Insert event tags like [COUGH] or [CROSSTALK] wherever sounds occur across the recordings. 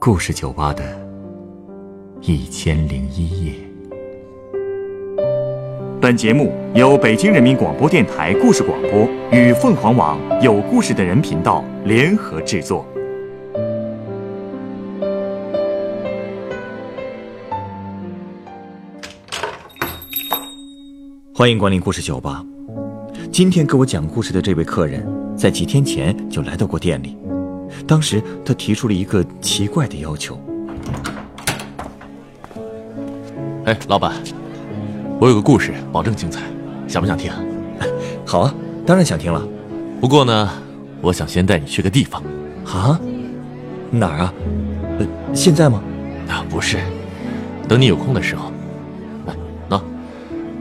故事酒吧的一千零一夜。本节目由北京人民广播电台故事广播与凤凰网有故事的人频道联合制作。欢迎光临故事酒吧。今天给我讲故事的这位客人，在几天前就来到过店里。当时他提出了一个奇怪的要求。哎，老板，我有个故事，保证精彩，想不想听？[LAUGHS] 好啊，当然想听了。不过呢，我想先带你去个地方。啊？哪儿啊？呃，现在吗？啊，不是，等你有空的时候。来，喏，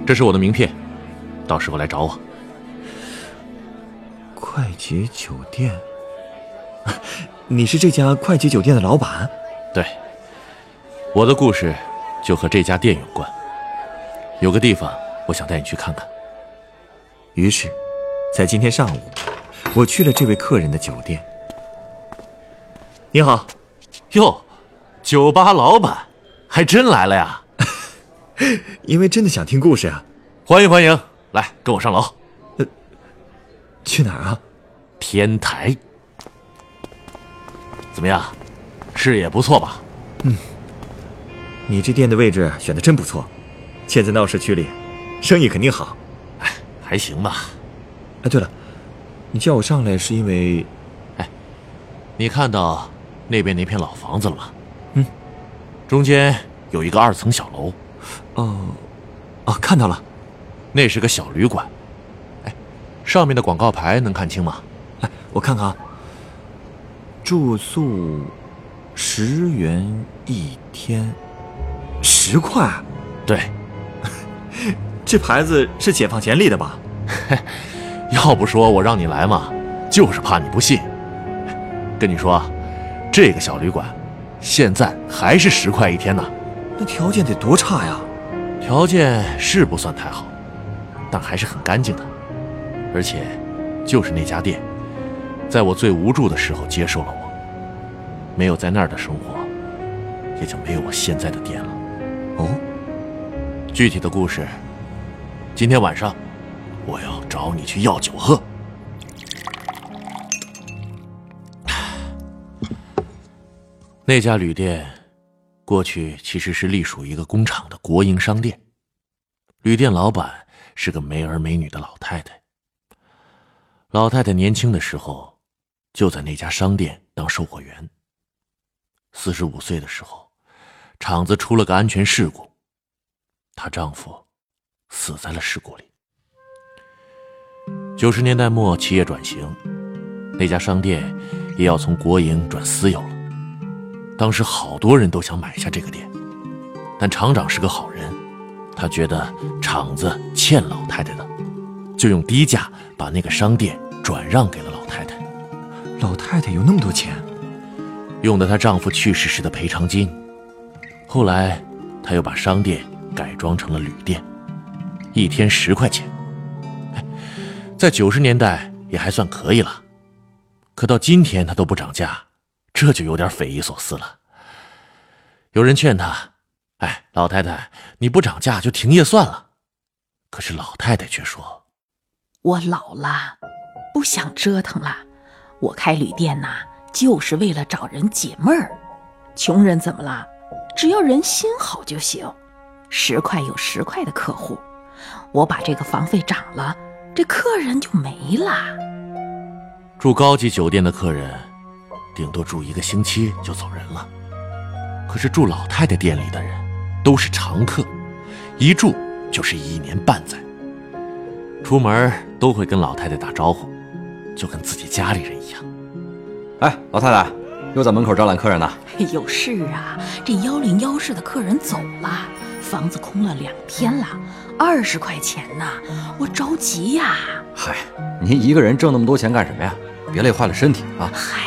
这是我的名片，到时候来找我。快捷酒店。你是这家快捷酒店的老板？对，我的故事就和这家店有关。有个地方，我想带你去看看。于是，在今天上午，我去了这位客人的酒店。你好，哟，酒吧老板，还真来了呀！[LAUGHS] 因为真的想听故事啊！欢迎欢迎，来跟我上楼。呃，去哪儿啊？天台。怎么样，视野不错吧？嗯，你这店的位置选的真不错，建在闹市区里，生意肯定好。哎，还行吧。哎，对了，你叫我上来是因为……哎，你看到那边那片老房子了吗？嗯，中间有一个二层小楼。哦，哦，看到了，那是个小旅馆。哎，上面的广告牌能看清吗？哎，我看看啊。住宿十元一天，十块？对，[LAUGHS] 这牌子是解放前立的吧？[LAUGHS] 要不说我让你来嘛，就是怕你不信。跟你说，这个小旅馆现在还是十块一天呢。那条件得多差呀？条件是不算太好，但还是很干净的。而且，就是那家店。在我最无助的时候接受了我，没有在那儿的生活，也就没有我现在的店了。哦，具体的故事，今天晚上我要找你去要酒喝。[SIGHS] 那家旅店过去其实是隶属一个工厂的国营商店，旅店老板是个没儿没女的老太太。老太太年轻的时候。就在那家商店当售货员。四十五岁的时候，厂子出了个安全事故，她丈夫死在了事故里。九十年代末，企业转型，那家商店也要从国营转私有了。当时好多人都想买下这个店，但厂长是个好人，他觉得厂子欠老太太的，就用低价把那个商店转让给了老太太。老太太有那么多钱，用的她丈夫去世时的赔偿金。后来，她又把商店改装成了旅店，一天十块钱。在九十年代也还算可以了，可到今天她都不涨价，这就有点匪夷所思了。有人劝她：“哎，老太太，你不涨价就停业算了。”可是老太太却说：“我老了，不想折腾了。”我开旅店呐，就是为了找人解闷儿。穷人怎么了？只要人心好就行。十块有十块的客户，我把这个房费涨了，这客人就没了。住高级酒店的客人，顶多住一个星期就走人了。可是住老太太店里的人，都是常客，一住就是一年半载。出门都会跟老太太打招呼。就跟自己家里人一样。哎，老太太，又在门口招揽客人呢？[LAUGHS] 有事啊，这幺零幺室的客人走了，房子空了两天了，二十块钱呢，我着急呀。嗨，您一个人挣那么多钱干什么呀？别累坏了身体啊。嗨，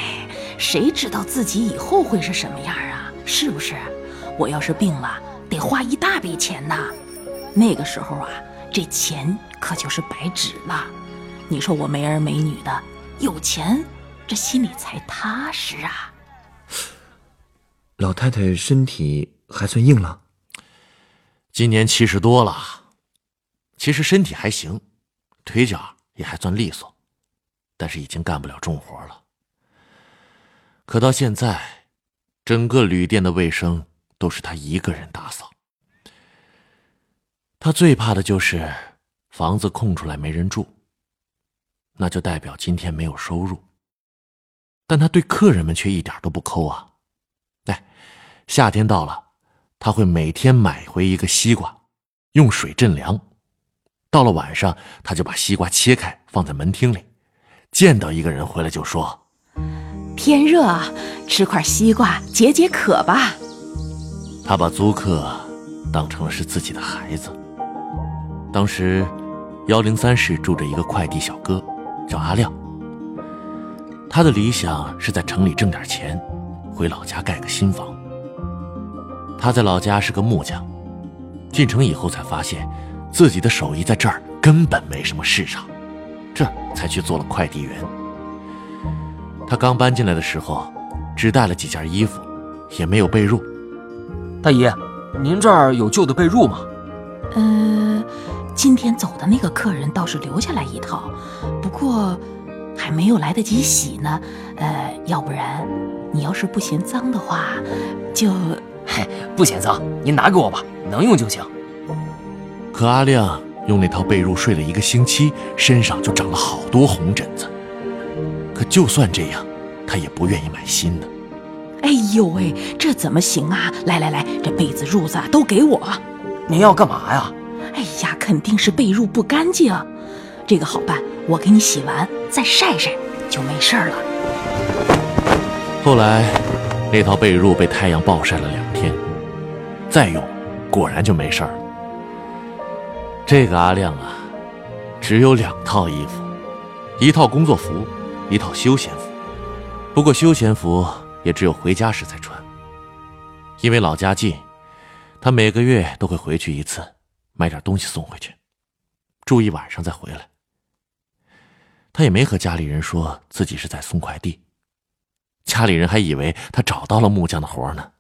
谁知道自己以后会是什么样啊？是不是？我要是病了，得花一大笔钱呢。那个时候啊，这钱可就是白纸了。你说我没儿没女的，有钱，这心里才踏实啊。老太太身体还算硬朗。今年七十多了，其实身体还行，腿脚也还算利索，但是已经干不了重活了。可到现在，整个旅店的卫生都是他一个人打扫。他最怕的就是房子空出来没人住，那就代表今天没有收入。但他对客人们却一点都不抠啊！哎，夏天到了，他会每天买回一个西瓜，用水镇凉。到了晚上，他就把西瓜切开放在门厅里，见到一个人回来就说：“天热啊，吃块西瓜解解渴吧。”他把租客当成了是自己的孩子。当时，幺零三室住着一个快递小哥，叫阿亮。他的理想是在城里挣点钱，回老家盖个新房。他在老家是个木匠，进城以后才发现，自己的手艺在这儿根本没什么市场，这才去做了快递员。他刚搬进来的时候，只带了几件衣服，也没有被褥。大姨，您这儿有旧的被褥吗？呃，今天走的那个客人倒是留下来一套，不过。还没有来得及洗呢，呃，要不然你要是不嫌脏的话，就，[LAUGHS] 嘿，不嫌脏，您拿给我吧，能用就行。可阿亮用那套被褥睡了一个星期，身上就长了好多红疹子。可就算这样，他也不愿意买新的。哎呦喂，这怎么行啊？来来来，这被子褥子都给我。您要干嘛呀？哎呀，肯定是被褥不干净。这个好办，我给你洗完再晒晒就没事了。后来，那套被褥被太阳暴晒了两天，再用，果然就没事了。这个阿亮啊，只有两套衣服，一套工作服，一套休闲服。不过休闲服也只有回家时才穿，因为老家近，他每个月都会回去一次，买点东西送回去，住一晚上再回来。他也没和家里人说自己是在送快递，家里人还以为他找到了木匠的活呢。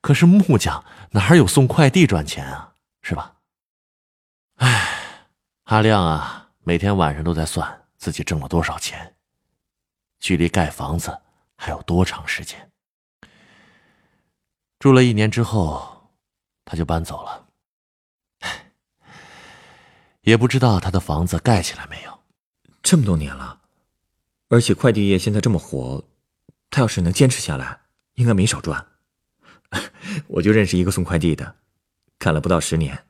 可是木匠哪有送快递赚钱啊，是吧？哎，阿亮啊，每天晚上都在算自己挣了多少钱，距离盖房子还有多长时间。住了一年之后，他就搬走了。也不知道他的房子盖起来没有。这么多年了，而且快递业现在这么火，他要是能坚持下来，应该没少赚。[LAUGHS] 我就认识一个送快递的，干了不到十年，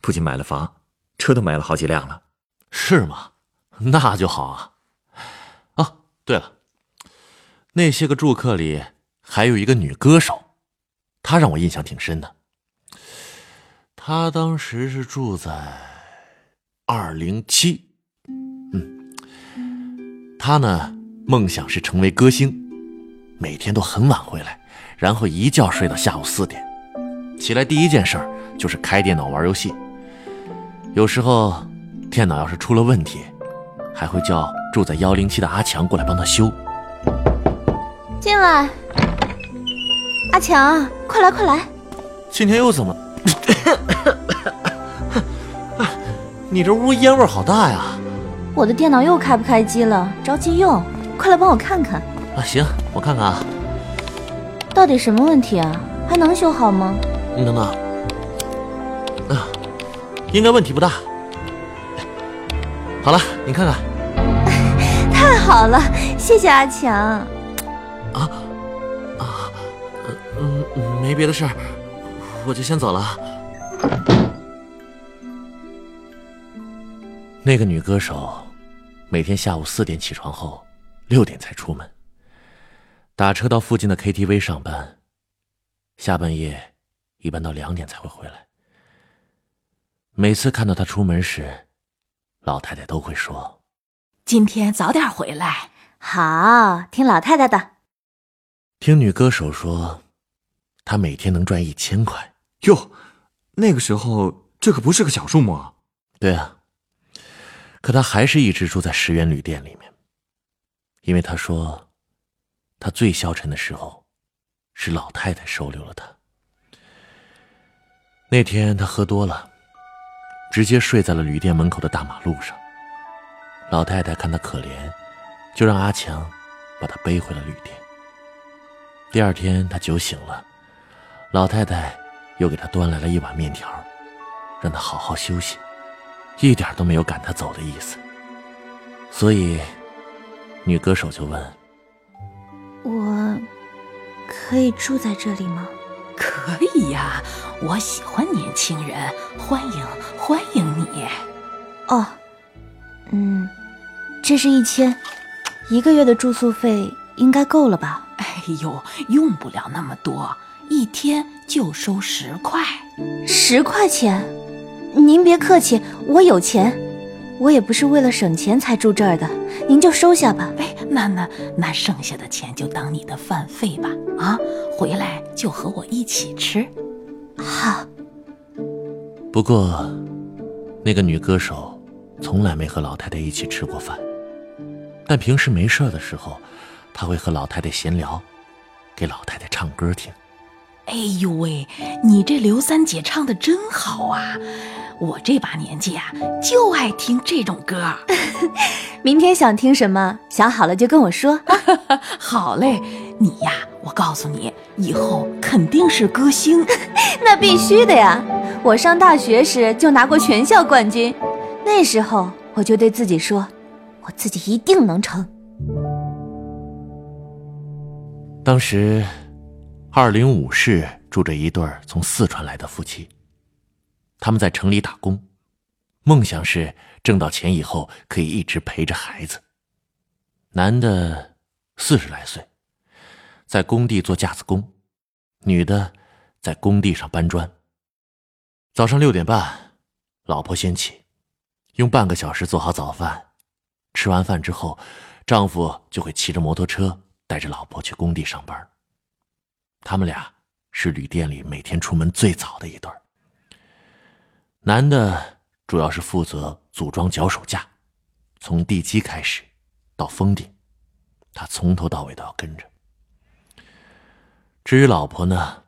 不仅买了房，车都买了好几辆了。是吗？那就好啊。哦，对了，那些个住客里还有一个女歌手，她让我印象挺深的。她当时是住在二零七。他呢，梦想是成为歌星，每天都很晚回来，然后一觉睡到下午四点，起来第一件事就是开电脑玩游戏。有时候电脑要是出了问题，还会叫住在幺零七的阿强过来帮他修。进来，阿强，快来快来！今天又怎么？[LAUGHS] 你这屋烟味好大呀！我的电脑又开不开机了，着急用，快来帮我看看。啊，行，我看看啊。到底什么问题啊？还能修好吗？你等等。啊，应该问题不大。好了，你看看。[LAUGHS] 太好了，谢谢阿强。啊啊，嗯嗯，没别的事儿，我就先走了。那个女歌手。每天下午四点起床后，六点才出门。打车到附近的 KTV 上班。下半夜一般到两点才会回来。每次看到他出门时，老太太都会说：“今天早点回来。”好，听老太太的。听女歌手说，她每天能赚一千块。哟，那个时候这可不是个小数目啊。对啊。可他还是一直住在石原旅店里面，因为他说，他最消沉的时候，是老太太收留了他。那天他喝多了，直接睡在了旅店门口的大马路上。老太太看他可怜，就让阿强把他背回了旅店。第二天他酒醒了，老太太又给他端来了一碗面条，让他好好休息，一点都没有赶他走的意思。所以，女歌手就问：“我可以住在这里吗？”可以呀，我喜欢年轻人，欢迎欢迎你。哦，嗯，这是一千，一个月的住宿费应该够了吧？哎呦，用不了那么多，一天就收十块。十块钱？您别客气，我有钱，我也不是为了省钱才住这儿的，您就收下吧。哎，那那那剩下的钱就当你的饭费吧。啊，回来就和我一起吃。好。不过，那个女歌手从来没和老太太一起吃过饭，但平时没事的时候，她会和老太太闲聊，给老太太唱歌听。哎呦喂，你这刘三姐唱的真好啊！我这把年纪啊，就爱听这种歌。[LAUGHS] 明天想听什么，想好了就跟我说。[LAUGHS] 好嘞，你呀，我告诉你，以后肯定是歌星。[LAUGHS] 那必须的呀！我上大学时就拿过全校冠军，那时候我就对自己说，我自己一定能成。当时。二零五室住着一对从四川来的夫妻，他们在城里打工，梦想是挣到钱以后可以一直陪着孩子。男的四十来岁，在工地做架子工；女的在工地上搬砖。早上六点半，老婆先起，用半个小时做好早饭，吃完饭之后，丈夫就会骑着摩托车带着老婆去工地上班。他们俩是旅店里每天出门最早的一对男的主要是负责组装脚手架，从地基开始到封顶，他从头到尾都要跟着。至于老婆呢，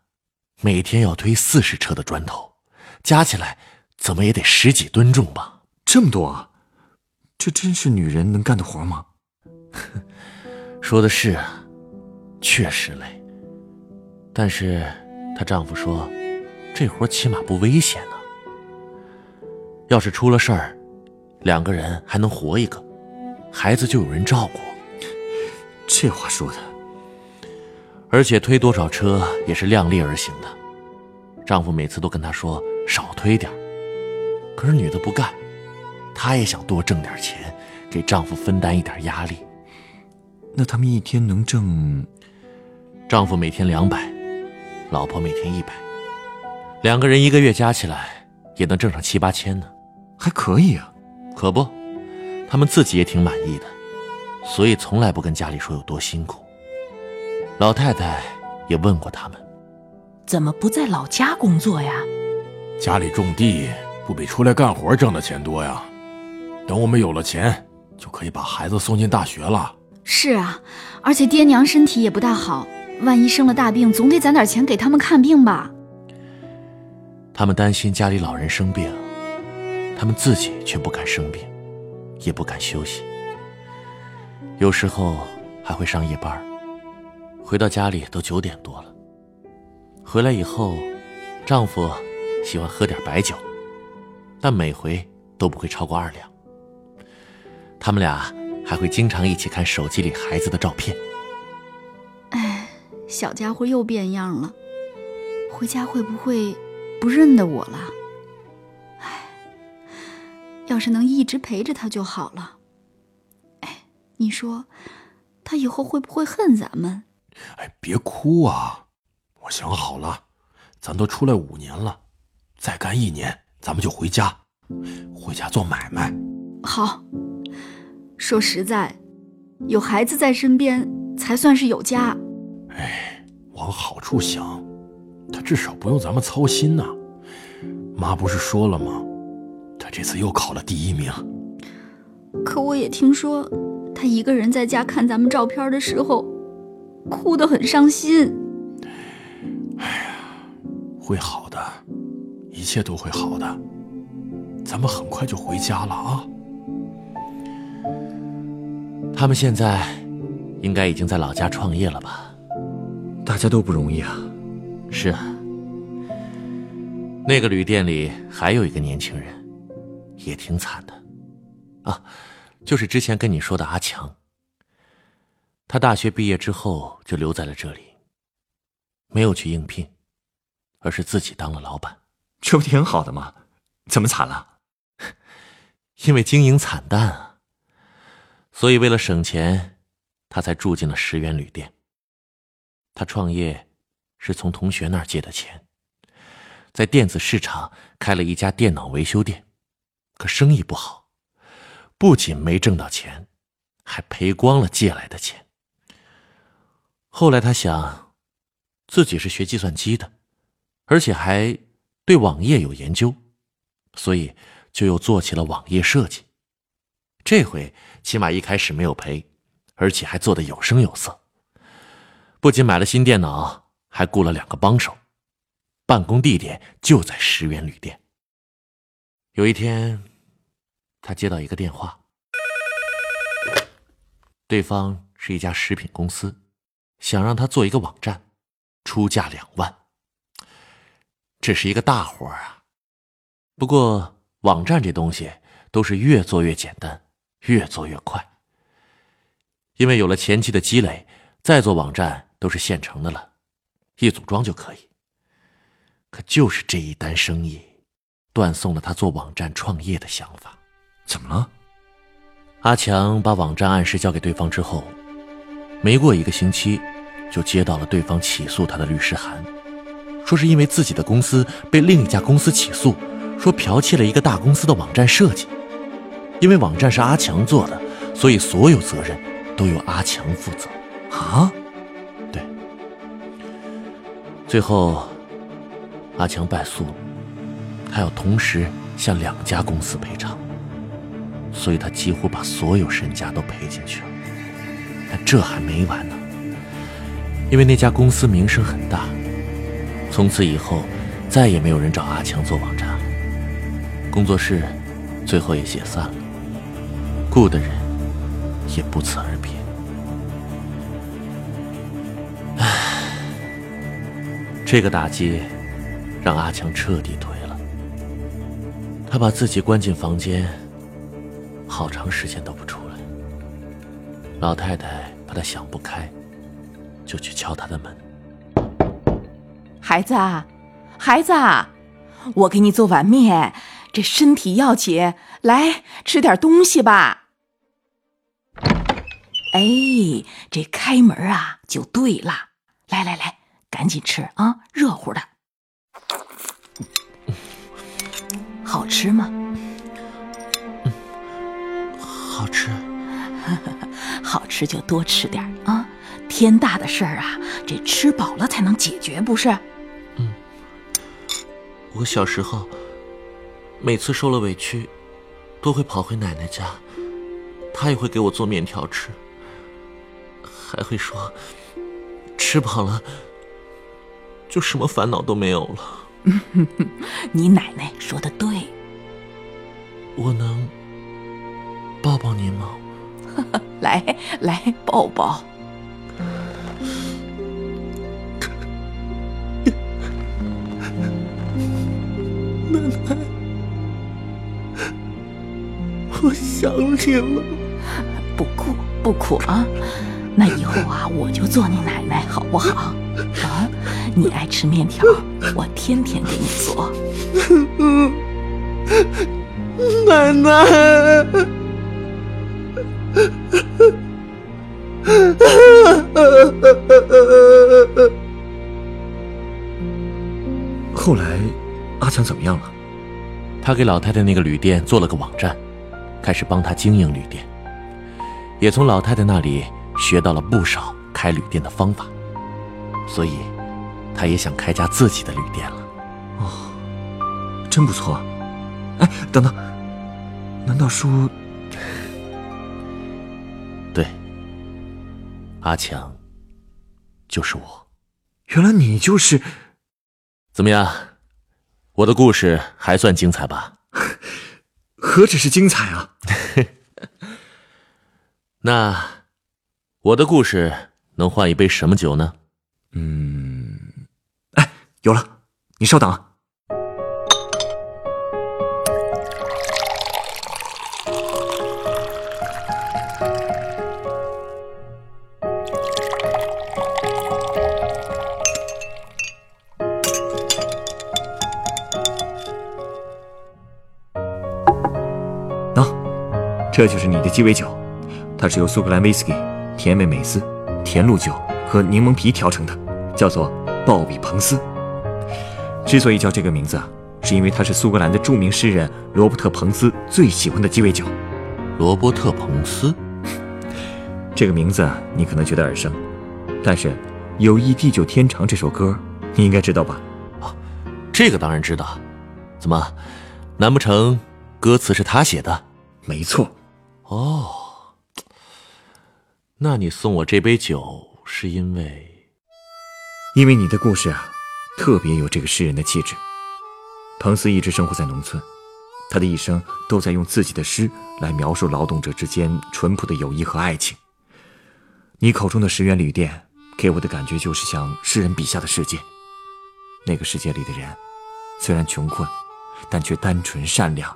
每天要推四十车的砖头，加起来怎么也得十几吨重吧？这么多啊！这真是女人能干的活吗？[LAUGHS] 说的是，确实累。但是，她丈夫说，这活起码不危险呢。要是出了事儿，两个人还能活一个，孩子就有人照顾。这话说的。而且推多少车也是量力而行的。丈夫每次都跟她说少推点可是女的不干，她也想多挣点钱，给丈夫分担一点压力。那他们一天能挣？丈夫每天两百。老婆每天一百，两个人一个月加起来也能挣上七八千呢，还可以啊。可不，他们自己也挺满意的，所以从来不跟家里说有多辛苦。老太太也问过他们，怎么不在老家工作呀？家里种地不比出来干活挣的钱多呀？等我们有了钱，就可以把孩子送进大学了。是啊，而且爹娘身体也不大好。万一生了大病，总得攒点钱给他们看病吧。他们担心家里老人生病，他们自己却不敢生病，也不敢休息。有时候还会上夜班，回到家里都九点多了。回来以后，丈夫喜欢喝点白酒，但每回都不会超过二两。他们俩还会经常一起看手机里孩子的照片。小家伙又变样了，回家会不会不认得我了？哎，要是能一直陪着他就好了。哎，你说他以后会不会恨咱们？哎，别哭啊！我想好了，咱都出来五年了，再干一年，咱们就回家，回家做买卖。好，说实在，有孩子在身边才算是有家。哎，往好处想，他至少不用咱们操心呐。妈不是说了吗？他这次又考了第一名。可我也听说，他一个人在家看咱们照片的时候，哭得很伤心。哎呀会好的，一切都会好的。咱们很快就回家了啊！他们现在应该已经在老家创业了吧？大家都不容易啊。是啊，那个旅店里还有一个年轻人，也挺惨的。啊，就是之前跟你说的阿强。他大学毕业之后就留在了这里，没有去应聘，而是自己当了老板。这不挺好的吗？怎么惨了？[LAUGHS] 因为经营惨淡啊，所以为了省钱，他才住进了十元旅店。他创业是从同学那儿借的钱，在电子市场开了一家电脑维修店，可生意不好，不仅没挣到钱，还赔光了借来的钱。后来他想，自己是学计算机的，而且还对网页有研究，所以。就又做起了网页设计，这回起码一开始没有赔，而且还做得有声有色。不仅买了新电脑，还雇了两个帮手，办公地点就在十元旅店。有一天，他接到一个电话，对方是一家食品公司，想让他做一个网站，出价两万。这是一个大活啊，不过。网站这东西都是越做越简单，越做越快。因为有了前期的积累，再做网站都是现成的了，一组装就可以。可就是这一单生意，断送了他做网站创业的想法。怎么了？阿强把网站按时交给对方之后，没过一个星期，就接到了对方起诉他的律师函，说是因为自己的公司被另一家公司起诉。说剽窃了一个大公司的网站设计，因为网站是阿强做的，所以所有责任都由阿强负责。啊，对。最后，阿强败诉，他要同时向两家公司赔偿，所以他几乎把所有身家都赔进去了。但这还没完呢，因为那家公司名声很大，从此以后再也没有人找阿强做网站。工作室最后也解散了，雇的人也不辞而别。这个打击让阿强彻底颓了。他把自己关进房间，好长时间都不出来。老太太怕他想不开，就去敲他的门：“孩子，啊，孩子，啊，我给你做碗面。”这身体要紧，来吃点东西吧。哎，这开门啊就对了。来来来，赶紧吃啊，热乎的。好吃吗？好吃。[LAUGHS] 好吃就多吃点啊。天大的事儿啊，这吃饱了才能解决，不是？嗯。我小时候。每次受了委屈，都会跑回奶奶家，她也会给我做面条吃，还会说，吃饱了就什么烦恼都没有了。[LAUGHS] 你奶奶说的对，我能抱抱您吗？来 [LAUGHS] 来，抱抱。[LAUGHS] 奶奶。我想你了，不哭不哭啊！那以后啊，我就做你奶奶，好不好？啊，你爱吃面条，我天天给你做。[LAUGHS] 奶奶。[LAUGHS] 后来，阿强怎么样了？他给老太太那个旅店做了个网站。开始帮他经营旅店，也从老太太那里学到了不少开旅店的方法，所以，他也想开家自己的旅店了。哦，真不错。哎，等等，难道说，对，阿强，就是我。原来你就是怎么样？我的故事还算精彩吧？[LAUGHS] 何止是精彩啊！[LAUGHS] 那我的故事能换一杯什么酒呢？嗯，哎，有了，你稍等。这就是你的鸡尾酒，它是由苏格兰威士忌、甜美美思、甜露酒和柠檬皮调成的，叫做鲍比彭斯。之所以叫这个名字啊，是因为它是苏格兰的著名诗人罗伯特彭斯最喜欢的鸡尾酒。罗伯特彭斯，这个名字你可能觉得耳生，但是《友谊地久天长》这首歌你应该知道吧？啊，这个当然知道。怎么，难不成歌词是他写的？没错。哦，那你送我这杯酒是因为，因为你的故事啊，特别有这个诗人的气质。彭斯一直生活在农村，他的一生都在用自己的诗来描述劳动者之间淳朴的友谊和爱情。你口中的十元旅店，给我的感觉就是像诗人笔下的世界。那个世界里的人，虽然穷困，但却单纯善良，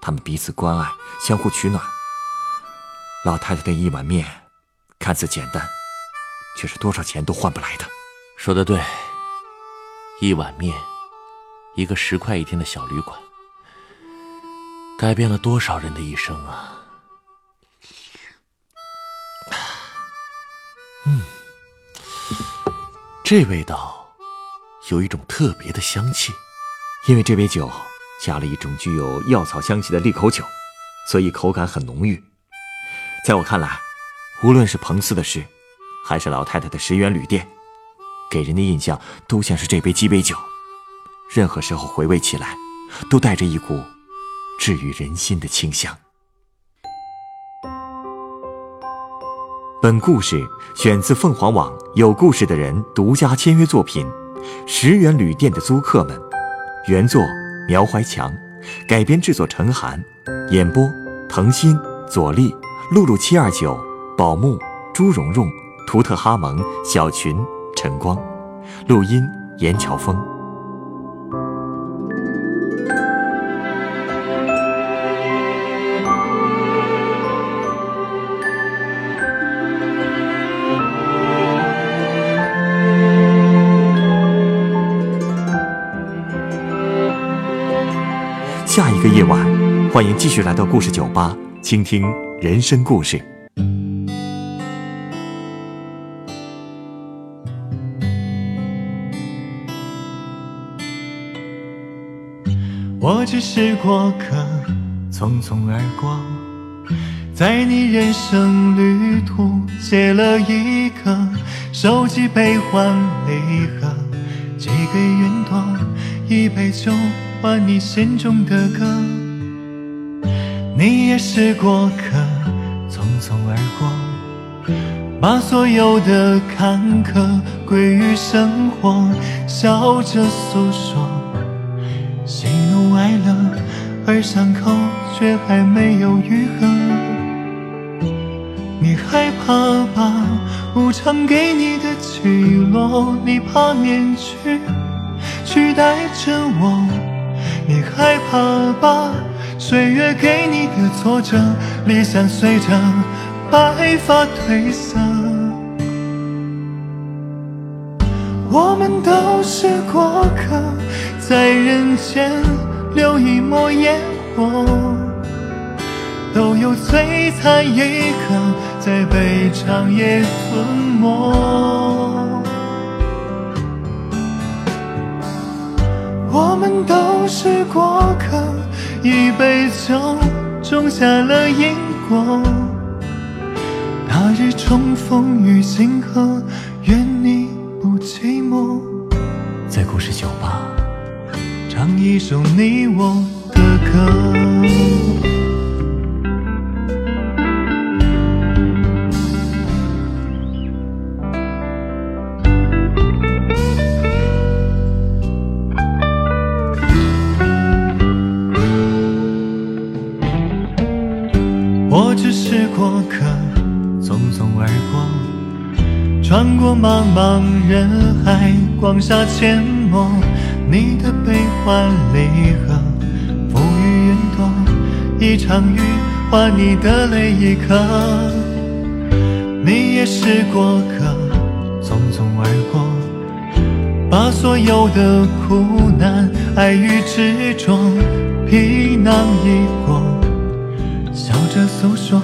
他们彼此关爱，相互取暖。老太太的一碗面，看似简单，却是多少钱都换不来的。说的对，一碗面，一个十块一天的小旅馆，改变了多少人的一生啊！嗯，这味道有一种特别的香气，因为这杯酒加了一种具有药草香气的利口酒，所以口感很浓郁。在我看来，无论是彭斯的诗，还是老太太的十元旅店，给人的印象都像是这杯鸡尾酒。任何时候回味起来，都带着一股治愈人心的清香。本故事选自凤凰网有故事的人独家签约作品《十元旅店的租客们》，原作苗怀强，改编制作陈寒，演播腾心左立。露露七二九，宝木，朱蓉蓉，图特哈蒙，小群，晨光，录音严乔峰。下一个夜晚，欢迎继续来到故事酒吧，倾听。人生故事。是过客，匆匆而过，在你人生旅途写了一个手机悲欢离合，寄给云朵一杯酒，换你心中的歌。你也是过客。匆匆而过，把所有的坎坷归于生活，笑着诉说怒哀乐，而伤口却还没有愈合。你害怕把无常给你的起落，你怕面具取代着我，你害怕把岁月给你的挫折，理想随着。白发褪色，我们都是过客，在人间留一抹烟火，都有璀璨一刻，在被长夜吞没。我们都是过客，一杯酒种下了因果。那日重逢于星河，愿你不寂寞。在故事酒吧，一首你我的歌。我只是过客，匆匆而过，穿过茫茫人海，广厦阡陌。你的悲欢离合，浮于云朵，一场雨换你的泪一颗。你也是过客，匆匆而过，把所有的苦难、爱与执着，皮囊一过，笑着诉说，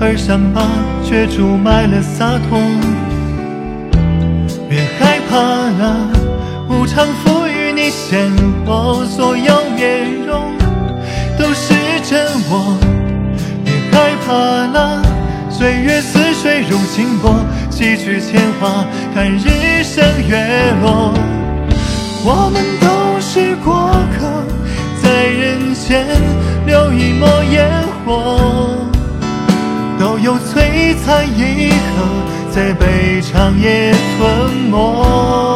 而伤疤却注满了洒脱。别害怕了，无常赋予鲜活，所有面容都是真我。别害怕了，岁月似水如清波，几句铅华，看日升月落。我们都是过客，在人间留一抹烟火，都有璀璨一刻。在被长夜吞没，